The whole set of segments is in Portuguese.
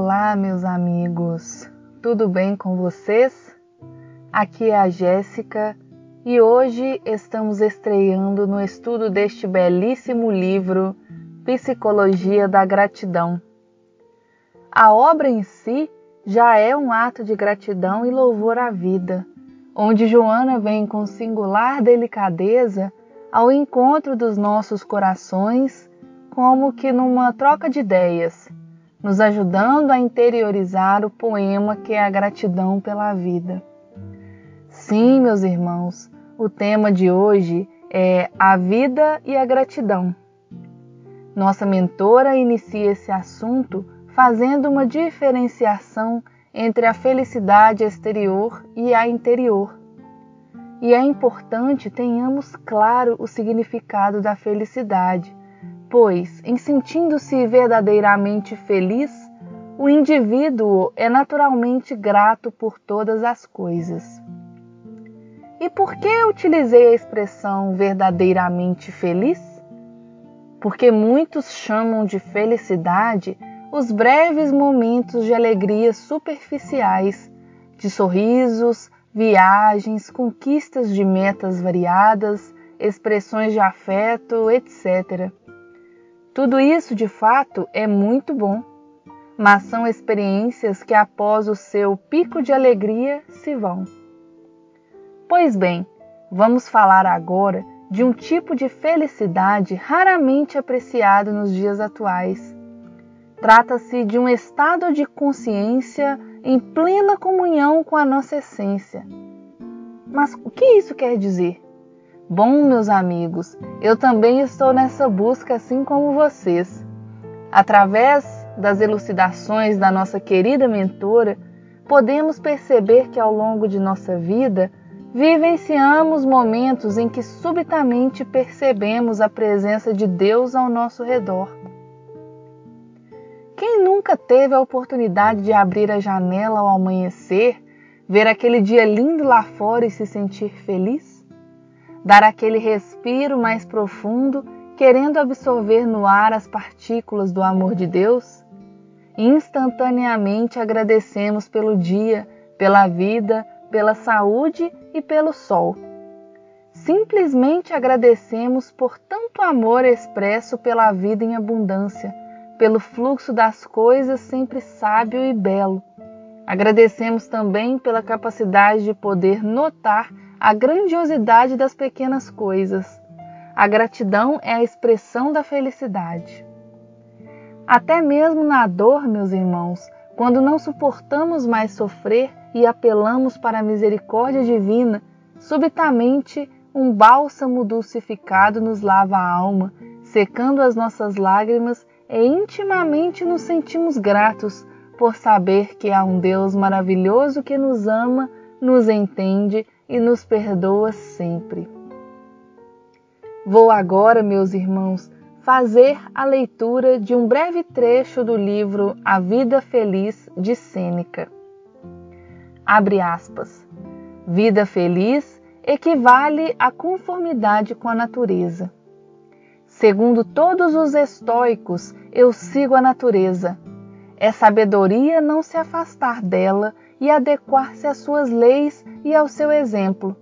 Olá, meus amigos, tudo bem com vocês? Aqui é a Jéssica e hoje estamos estreando no estudo deste belíssimo livro Psicologia da Gratidão. A obra em si já é um ato de gratidão e louvor à vida, onde Joana vem com singular delicadeza ao encontro dos nossos corações, como que numa troca de ideias nos ajudando a interiorizar o poema que é a gratidão pela vida. Sim, meus irmãos, o tema de hoje é a vida e a gratidão. Nossa mentora inicia esse assunto fazendo uma diferenciação entre a felicidade exterior e a interior. E é importante tenhamos claro o significado da felicidade, pois, em sentindo-se verdadeiramente feliz, o indivíduo é naturalmente grato por todas as coisas. E por que utilizei a expressão verdadeiramente feliz? Porque muitos chamam de felicidade os breves momentos de alegria superficiais, de sorrisos, viagens, conquistas de metas variadas, expressões de afeto, etc. Tudo isso, de fato, é muito bom, mas são experiências que, após o seu pico de alegria, se vão. Pois bem, vamos falar agora de um tipo de felicidade raramente apreciado nos dias atuais. Trata-se de um estado de consciência em plena comunhão com a nossa essência. Mas o que isso quer dizer? Bom, meus amigos, eu também estou nessa busca assim como vocês. Através das elucidações da nossa querida mentora, podemos perceber que ao longo de nossa vida vivenciamos momentos em que subitamente percebemos a presença de Deus ao nosso redor. Quem nunca teve a oportunidade de abrir a janela ao amanhecer, ver aquele dia lindo lá fora e se sentir feliz? Dar aquele respiro mais profundo, querendo absorver no ar as partículas do amor de Deus? Instantaneamente agradecemos pelo dia, pela vida, pela saúde e pelo sol. Simplesmente agradecemos por tanto amor expresso pela vida em abundância, pelo fluxo das coisas sempre sábio e belo. Agradecemos também pela capacidade de poder notar a grandiosidade das pequenas coisas. A gratidão é a expressão da felicidade. Até mesmo na dor, meus irmãos, quando não suportamos mais sofrer e apelamos para a misericórdia divina, subitamente um bálsamo dulcificado nos lava a alma, secando as nossas lágrimas e intimamente nos sentimos gratos por saber que há um Deus maravilhoso que nos ama, nos entende e nos perdoa sempre. Vou agora, meus irmãos, fazer a leitura de um breve trecho do livro A Vida Feliz de Sêneca. Abre aspas. Vida feliz equivale à conformidade com a natureza. Segundo todos os estoicos, eu sigo a natureza. É sabedoria não se afastar dela e adequar-se às suas leis e ao seu exemplo.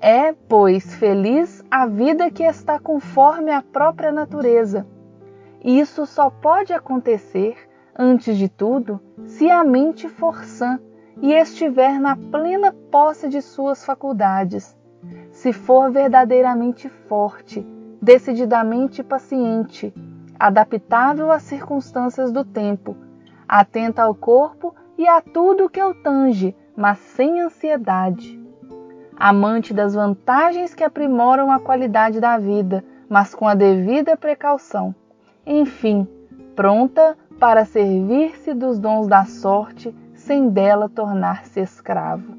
É, pois, feliz a vida que está conforme a própria natureza. Isso só pode acontecer, antes de tudo, se a mente for sã e estiver na plena posse de suas faculdades, se for verdadeiramente forte, decididamente paciente, adaptável às circunstâncias do tempo, atenta ao corpo e a tudo que o tange, mas sem ansiedade. Amante das vantagens que aprimoram a qualidade da vida, mas com a devida precaução. Enfim, pronta para servir-se dos dons da sorte sem dela tornar-se escravo.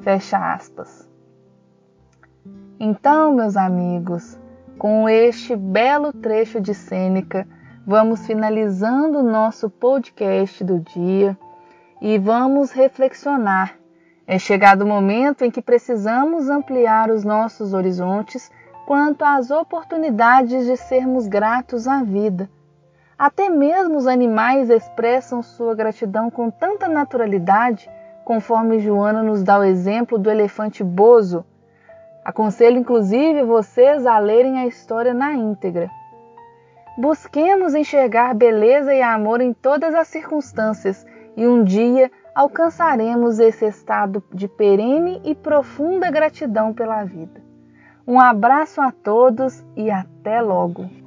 Fecha aspas. Então, meus amigos, com este belo trecho de Sêneca, vamos finalizando o nosso podcast do dia e vamos reflexionar. É chegado o momento em que precisamos ampliar os nossos horizontes quanto às oportunidades de sermos gratos à vida. Até mesmo os animais expressam sua gratidão com tanta naturalidade, conforme Joana nos dá o exemplo do elefante bozo. Aconselho inclusive vocês a lerem a história na íntegra. Busquemos enxergar beleza e amor em todas as circunstâncias e um dia alcançaremos esse estado de perene e profunda gratidão pela vida. Um abraço a todos e até logo!